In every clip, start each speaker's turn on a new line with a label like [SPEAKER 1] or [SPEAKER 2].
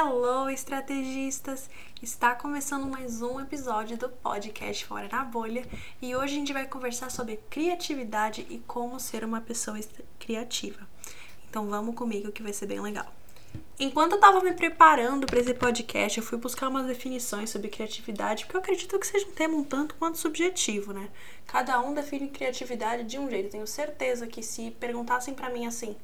[SPEAKER 1] Hello, estrategistas! Está começando mais um episódio do podcast Fora na Bolha e hoje a gente vai conversar sobre criatividade e como ser uma pessoa criativa. Então vamos comigo que vai ser bem legal. Enquanto eu estava me preparando para esse podcast, eu fui buscar umas definições sobre criatividade, porque eu acredito que seja um tema um tanto quanto subjetivo, né? Cada um define criatividade de um jeito. Tenho certeza que se perguntassem para mim assim,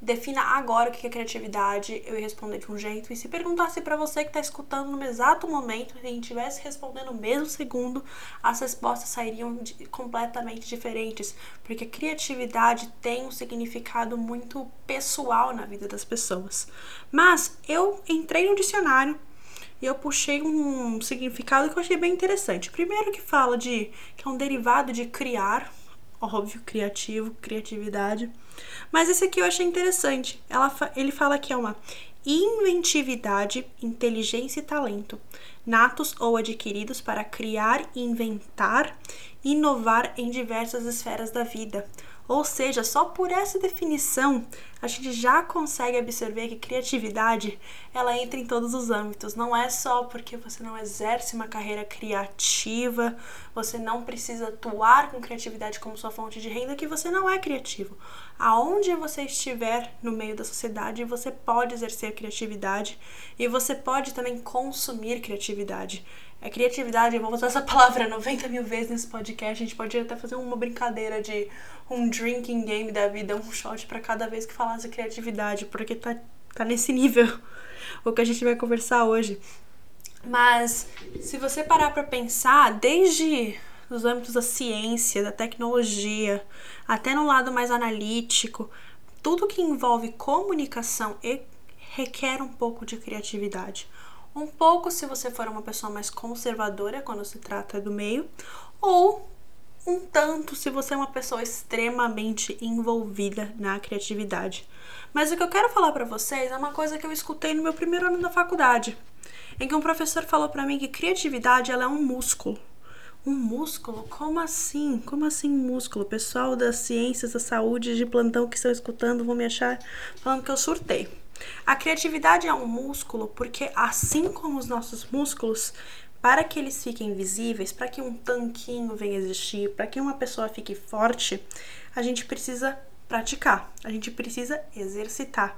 [SPEAKER 1] defina agora o que é criatividade, eu ia responder de um jeito. E se perguntasse para você que está escutando no exato momento e estivesse respondendo no mesmo segundo, as respostas sairiam de, completamente diferentes, porque criatividade tem um significado muito pessoal na vida das pessoas. Mas eu entrei no dicionário e eu puxei um significado que eu achei bem interessante. Primeiro que fala de que é um derivado de criar, óbvio, criativo, criatividade. Mas esse aqui eu achei interessante. Ela, ele fala que é uma inventividade, inteligência e talento, natos ou adquiridos para criar, inventar, inovar em diversas esferas da vida, ou seja, só por essa definição a gente já consegue absorver que criatividade ela entra em todos os âmbitos. Não é só porque você não exerce uma carreira criativa, você não precisa atuar com criatividade como sua fonte de renda que você não é criativo. Aonde você estiver no meio da sociedade, você pode exercer criatividade e você pode também consumir criatividade. É criatividade, eu vou usar essa palavra 90 mil vezes nesse podcast. A gente pode até fazer uma brincadeira de um drinking game da vida, um shot para cada vez que falasse criatividade, porque tá, tá nesse nível o que a gente vai conversar hoje. Mas se você parar para pensar, desde os âmbitos da ciência, da tecnologia, até no lado mais analítico, tudo que envolve comunicação requer um pouco de criatividade. Um pouco se você for uma pessoa mais conservadora quando se trata do meio, ou um tanto se você é uma pessoa extremamente envolvida na criatividade. Mas o que eu quero falar para vocês é uma coisa que eu escutei no meu primeiro ano da faculdade, em que um professor falou para mim que criatividade ela é um músculo. Um músculo? Como assim? Como assim músculo? pessoal das ciências da saúde de plantão que estão escutando vão me achar falando que eu surtei. A criatividade é um músculo porque, assim como os nossos músculos, para que eles fiquem visíveis, para que um tanquinho venha existir, para que uma pessoa fique forte, a gente precisa praticar, a gente precisa exercitar.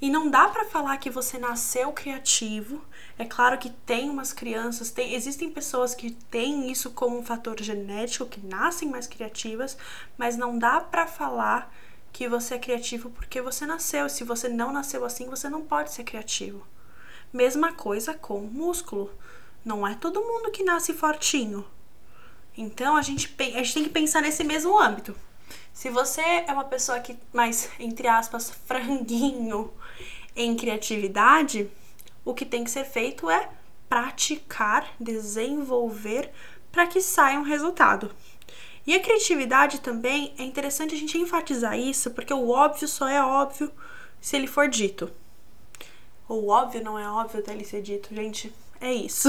[SPEAKER 1] E não dá para falar que você nasceu criativo. É claro que tem umas crianças, tem, existem pessoas que têm isso como um fator genético, que nascem mais criativas, mas não dá para falar que você é criativo porque você nasceu. Se você não nasceu assim, você não pode ser criativo. Mesma coisa com músculo. Não é todo mundo que nasce fortinho. Então a gente, a gente tem que pensar nesse mesmo âmbito. Se você é uma pessoa que mais, entre aspas, franguinho em criatividade, o que tem que ser feito é praticar, desenvolver para que saia um resultado. E a criatividade também é interessante a gente enfatizar isso, porque o óbvio só é óbvio se ele for dito. O óbvio não é óbvio até ele ser dito, gente. É isso.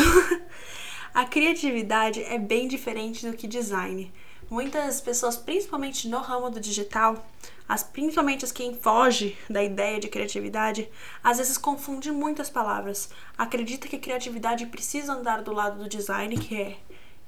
[SPEAKER 1] a criatividade é bem diferente do que design. Muitas pessoas, principalmente no ramo do digital, as, principalmente as quem foge da ideia de criatividade, às vezes confunde muitas palavras. Acredita que criatividade precisa andar do lado do design, que é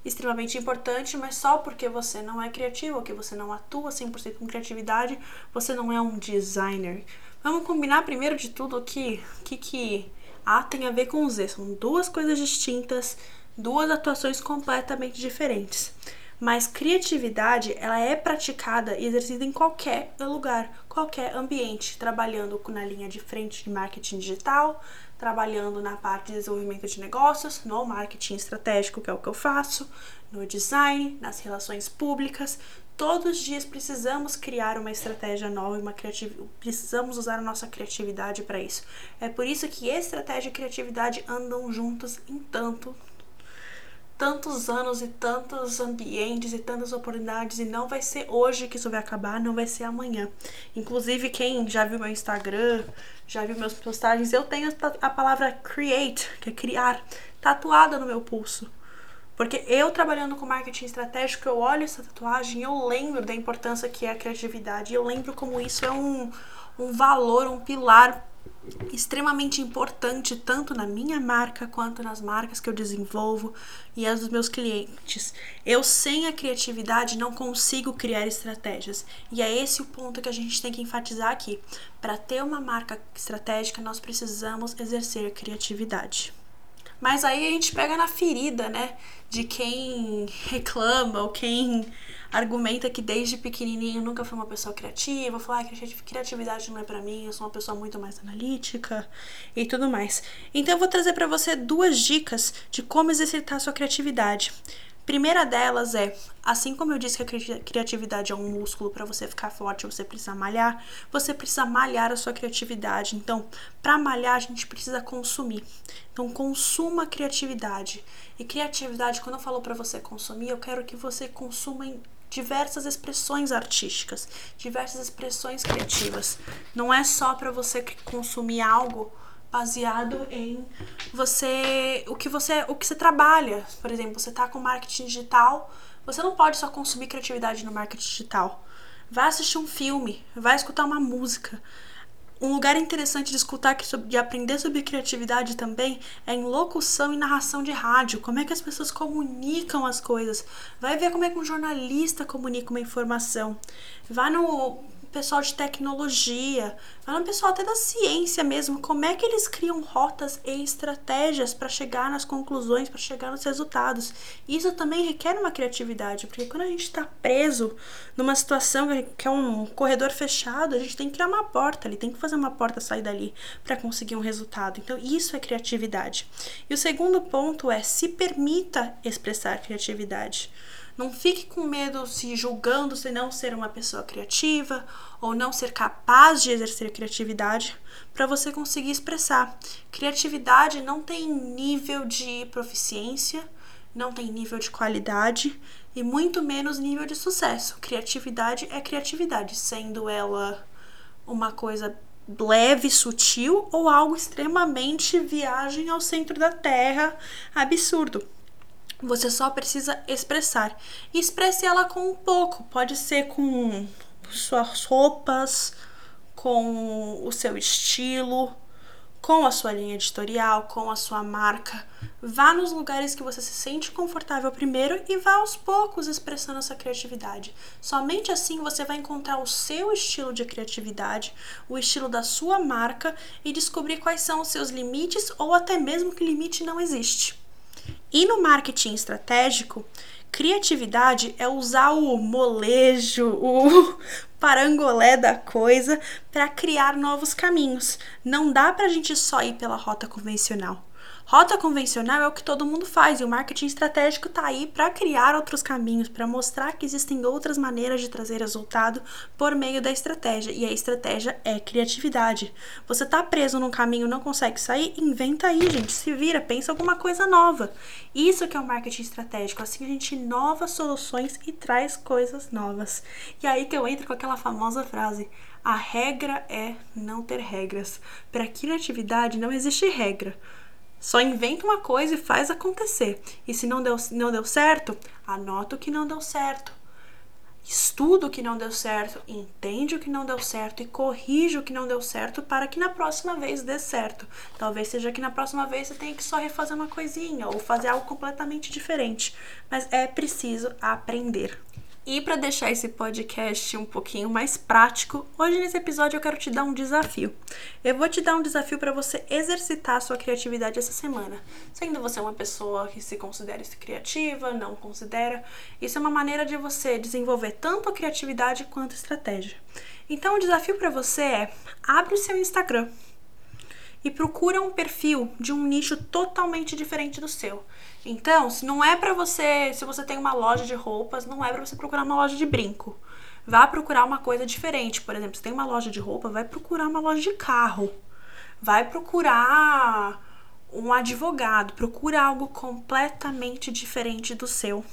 [SPEAKER 1] extremamente importante, mas só porque você não é criativo, que você não atua 100% com criatividade, você não é um designer. Vamos combinar primeiro de tudo que que que A tem a ver com Z, são duas coisas distintas, duas atuações completamente diferentes. Mas criatividade, ela é praticada e exercida em qualquer lugar, qualquer ambiente, trabalhando na linha de frente de marketing digital, trabalhando na parte de desenvolvimento de negócios, no marketing estratégico, que é o que eu faço, no design, nas relações públicas. Todos os dias precisamos criar uma estratégia nova, uma criatividade, precisamos usar a nossa criatividade para isso. É por isso que estratégia e criatividade andam juntos em tanto tantos anos e tantos ambientes e tantas oportunidades e não vai ser hoje que isso vai acabar, não vai ser amanhã. Inclusive, quem já viu meu Instagram, já viu meus postagens, eu tenho a palavra create, que é criar, tatuada no meu pulso. Porque eu trabalhando com marketing estratégico, eu olho essa tatuagem eu lembro da importância que é a criatividade. Eu lembro como isso é um, um valor, um pilar extremamente importante tanto na minha marca quanto nas marcas que eu desenvolvo e as dos meus clientes. Eu sem a criatividade não consigo criar estratégias. E é esse o ponto que a gente tem que enfatizar aqui. Para ter uma marca estratégica, nós precisamos exercer criatividade. Mas aí a gente pega na ferida, né? De quem reclama ou quem argumenta que desde pequenininho nunca foi uma pessoa criativa, fala que ah, criatividade não é para mim, eu sou uma pessoa muito mais analítica e tudo mais. Então eu vou trazer para você duas dicas de como exercitar sua criatividade. Primeira delas é, assim como eu disse que a criatividade é um músculo para você ficar forte, você precisa malhar, você precisa malhar a sua criatividade. Então, para malhar a gente precisa consumir. Então, consuma criatividade. E criatividade, quando eu falo para você consumir, eu quero que você consuma em diversas expressões artísticas, diversas expressões criativas. Não é só para você consumir algo baseado em você o que você o que você trabalha. Por exemplo, você está com marketing digital, você não pode só consumir criatividade no marketing digital. Vai assistir um filme, vai escutar uma música. Um lugar interessante de escutar, de aprender sobre criatividade também, é em locução e narração de rádio. Como é que as pessoas comunicam as coisas. Vai ver como é que um jornalista comunica uma informação. Vai no pessoal de tecnologia, vai no pessoal até da ciência mesmo, como é que eles criam rotas e estratégias para chegar nas conclusões, para chegar nos resultados. Isso também requer uma criatividade, porque quando a gente está preso numa situação que é um corredor fechado, a gente tem que criar uma porta, ele tem que fazer uma porta sair dali para conseguir um resultado. Então, isso é criatividade. E o segundo ponto é se permita expressar criatividade. Não fique com medo se julgando se não ser uma pessoa criativa ou não ser capaz de exercer criatividade para você conseguir expressar. Criatividade não tem nível de proficiência, não tem nível de qualidade e muito menos nível de sucesso. Criatividade é criatividade, sendo ela uma coisa leve, sutil ou algo extremamente viagem ao centro da Terra, absurdo. Você só precisa expressar. Expresse ela com um pouco. Pode ser com suas roupas, com o seu estilo, com a sua linha editorial, com a sua marca. Vá nos lugares que você se sente confortável primeiro e vá aos poucos expressando essa criatividade. Somente assim você vai encontrar o seu estilo de criatividade, o estilo da sua marca e descobrir quais são os seus limites ou até mesmo que limite não existe. E no marketing estratégico, criatividade é usar o molejo, o parangolé da coisa para criar novos caminhos. Não dá para a gente só ir pela rota convencional. Rota convencional é o que todo mundo faz e o marketing estratégico está aí para criar outros caminhos, para mostrar que existem outras maneiras de trazer resultado por meio da estratégia. E a estratégia é criatividade. Você está preso num caminho, não consegue sair? Inventa aí, gente. Se vira, pensa alguma coisa nova. Isso que é o marketing estratégico. Assim a gente inova soluções e traz coisas novas. E aí que eu entro com aquela famosa frase: a regra é não ter regras. Para criatividade não existe regra. Só inventa uma coisa e faz acontecer. E se não deu, não deu certo, anota o que não deu certo. Estuda o que não deu certo, entende o que não deu certo e corrige o que não deu certo para que na próxima vez dê certo. Talvez seja que na próxima vez você tenha que só refazer uma coisinha ou fazer algo completamente diferente. Mas é preciso aprender. E para deixar esse podcast um pouquinho mais prático, hoje nesse episódio eu quero te dar um desafio. Eu vou te dar um desafio para você exercitar a sua criatividade essa semana. Sendo você uma pessoa que se considera criativa, não considera, isso é uma maneira de você desenvolver tanto a criatividade quanto a estratégia. Então o desafio para você é: abre o seu Instagram e procura um perfil de um nicho totalmente diferente do seu. Então, se não é para você, se você tem uma loja de roupas, não é para você procurar uma loja de brinco. Vá procurar uma coisa diferente. Por exemplo, se tem uma loja de roupa, vai procurar uma loja de carro. Vai procurar um advogado, procura algo completamente diferente do seu.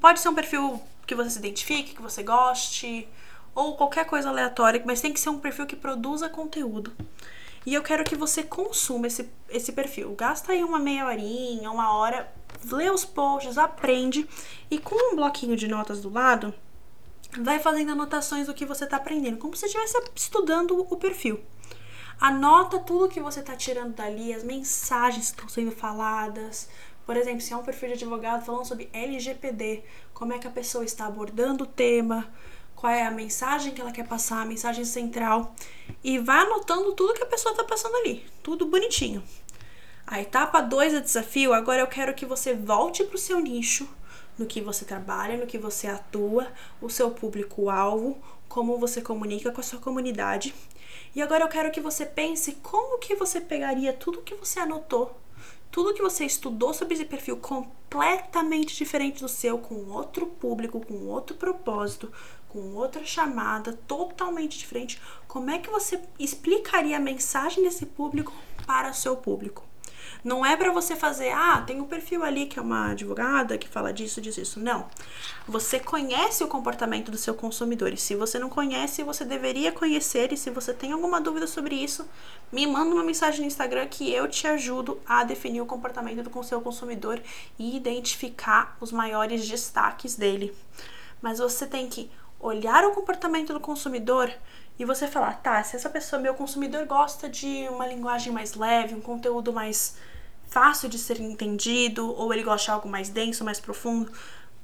[SPEAKER 1] Pode ser um perfil que você se identifique, que você goste, ou qualquer coisa aleatória, mas tem que ser um perfil que produza conteúdo. E eu quero que você consuma esse, esse perfil. Gasta aí uma meia horinha, uma hora, lê os posts, aprende e com um bloquinho de notas do lado, vai fazendo anotações do que você está aprendendo, como se estivesse estudando o perfil. Anota tudo que você está tirando dali, as mensagens que estão sendo faladas. Por exemplo, se é um perfil de advogado falando sobre LGPD, como é que a pessoa está abordando o tema, qual é a mensagem que ela quer passar, a mensagem central. E vai anotando tudo que a pessoa está passando ali, tudo bonitinho. A etapa 2 do desafio, agora eu quero que você volte para o seu nicho, no que você trabalha, no que você atua, o seu público-alvo, como você comunica com a sua comunidade. E agora eu quero que você pense como que você pegaria tudo que você anotou, tudo que você estudou sobre esse perfil completamente diferente do seu, com outro público, com outro propósito, com outra chamada totalmente diferente. Como é que você explicaria a mensagem desse público para o seu público? Não é para você fazer, ah, tem um perfil ali que é uma advogada que fala disso, disso, isso. Não. Você conhece o comportamento do seu consumidor. E se você não conhece, você deveria conhecer. E se você tem alguma dúvida sobre isso, me manda uma mensagem no Instagram que eu te ajudo a definir o comportamento do seu consumidor e identificar os maiores destaques dele. Mas você tem que olhar o comportamento do consumidor e você falar, tá, se essa pessoa, meu consumidor, gosta de uma linguagem mais leve, um conteúdo mais fácil de ser entendido, ou ele gosta de algo mais denso, mais profundo,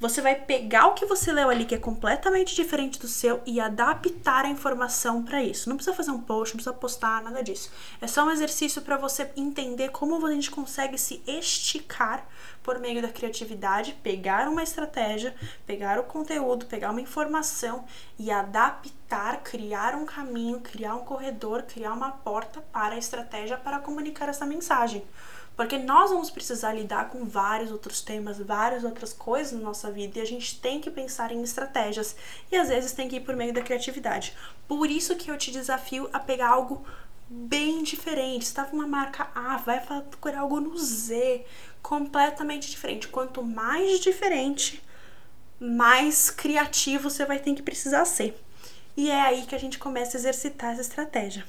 [SPEAKER 1] você vai pegar o que você leu ali, que é completamente diferente do seu, e adaptar a informação para isso. Não precisa fazer um post, não precisa postar, nada disso. É só um exercício para você entender como a gente consegue se esticar por meio da criatividade, pegar uma estratégia, pegar o conteúdo, pegar uma informação e adaptar, criar um caminho, criar um corredor, criar uma porta para a estratégia para comunicar essa mensagem. Porque nós vamos precisar lidar com vários outros temas, várias outras coisas na nossa vida e a gente tem que pensar em estratégias e às vezes tem que ir por meio da criatividade. Por isso que eu te desafio a pegar algo bem diferente. Estava uma marca A, vai procurar algo no Z, completamente diferente. Quanto mais diferente, mais criativo você vai ter que precisar ser. E é aí que a gente começa a exercitar essa estratégia.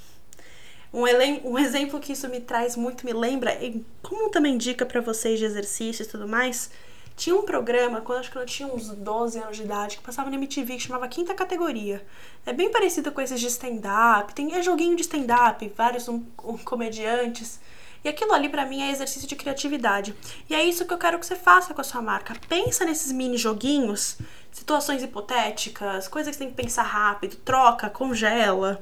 [SPEAKER 1] Um, um exemplo que isso me traz muito, me lembra, e como também dica para vocês de exercício e tudo mais, tinha um programa, quando acho que eu tinha uns 12 anos de idade, que passava na MTV, que chamava Quinta Categoria. É bem parecido com esses de stand-up, tem é joguinho de stand-up, vários um, um, comediantes. E aquilo ali para mim é exercício de criatividade. E é isso que eu quero que você faça com a sua marca. Pensa nesses mini joguinhos, situações hipotéticas, coisas que você tem que pensar rápido, troca, congela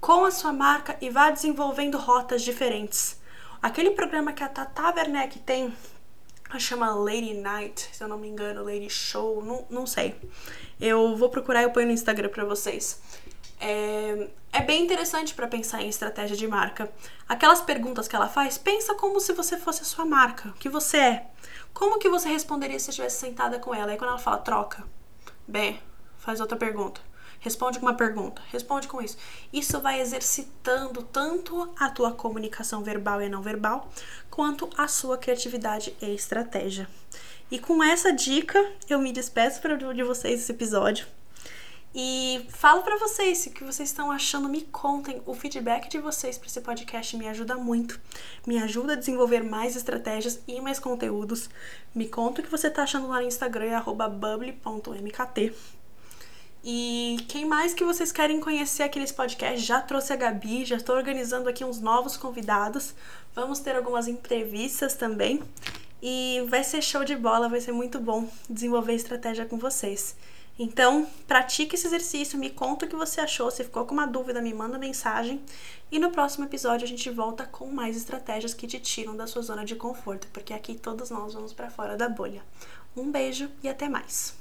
[SPEAKER 1] com a sua marca e vá desenvolvendo rotas diferentes. Aquele programa que a Tata Werneck tem, chama Lady Night, se eu não me engano, Lady Show, não, não sei. Eu vou procurar e eu ponho no Instagram para vocês. É, é, bem interessante para pensar em estratégia de marca. Aquelas perguntas que ela faz, pensa como se você fosse a sua marca, o que você é. Como que você responderia se estivesse sentada com ela? Aí quando ela fala troca, bem, faz outra pergunta. Responde com uma pergunta, responde com isso. Isso vai exercitando tanto a tua comunicação verbal e não verbal, quanto a sua criatividade e estratégia. E com essa dica, eu me despeço de vocês esse episódio. E falo para vocês o que vocês estão achando, me contem. O feedback de vocês para esse podcast me ajuda muito, me ajuda a desenvolver mais estratégias e mais conteúdos. Me conta o que você está achando lá no Instagram, é bubble.mkt. E quem mais que vocês querem conhecer aqui nesse podcast? Já trouxe a Gabi, já estou organizando aqui uns novos convidados. Vamos ter algumas entrevistas também. E vai ser show de bola, vai ser muito bom desenvolver estratégia com vocês. Então, pratique esse exercício, me conta o que você achou. Se ficou com uma dúvida, me manda mensagem. E no próximo episódio a gente volta com mais estratégias que te tiram da sua zona de conforto, porque aqui todos nós vamos para fora da bolha. Um beijo e até mais.